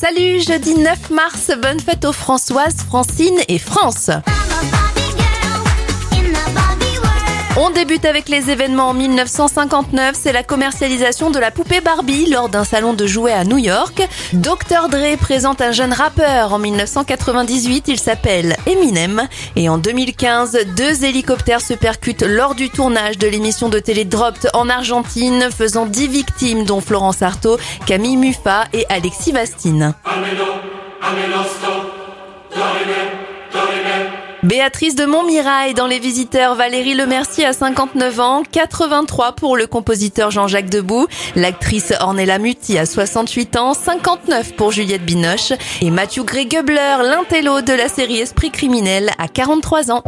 Salut, jeudi 9 mars, bonne fête aux Françoises, Francine et France. On débute avec les événements en 1959, c'est la commercialisation de la poupée Barbie lors d'un salon de jouets à New York. Dr Dre présente un jeune rappeur en 1998, il s'appelle Eminem. Et en 2015, deux hélicoptères se percutent lors du tournage de l'émission de télé Dropped en Argentine, faisant 10 victimes dont Florence Artaud, Camille Muffa et Alexis Vastine. Béatrice de Montmirail dans Les Visiteurs, Valérie Lemercier à 59 ans, 83 pour le compositeur Jean-Jacques Debout, l'actrice Ornella Muti à 68 ans, 59 pour Juliette Binoche. Et Mathieu Grey Gubler, l'intello de la série Esprit criminel à 43 ans.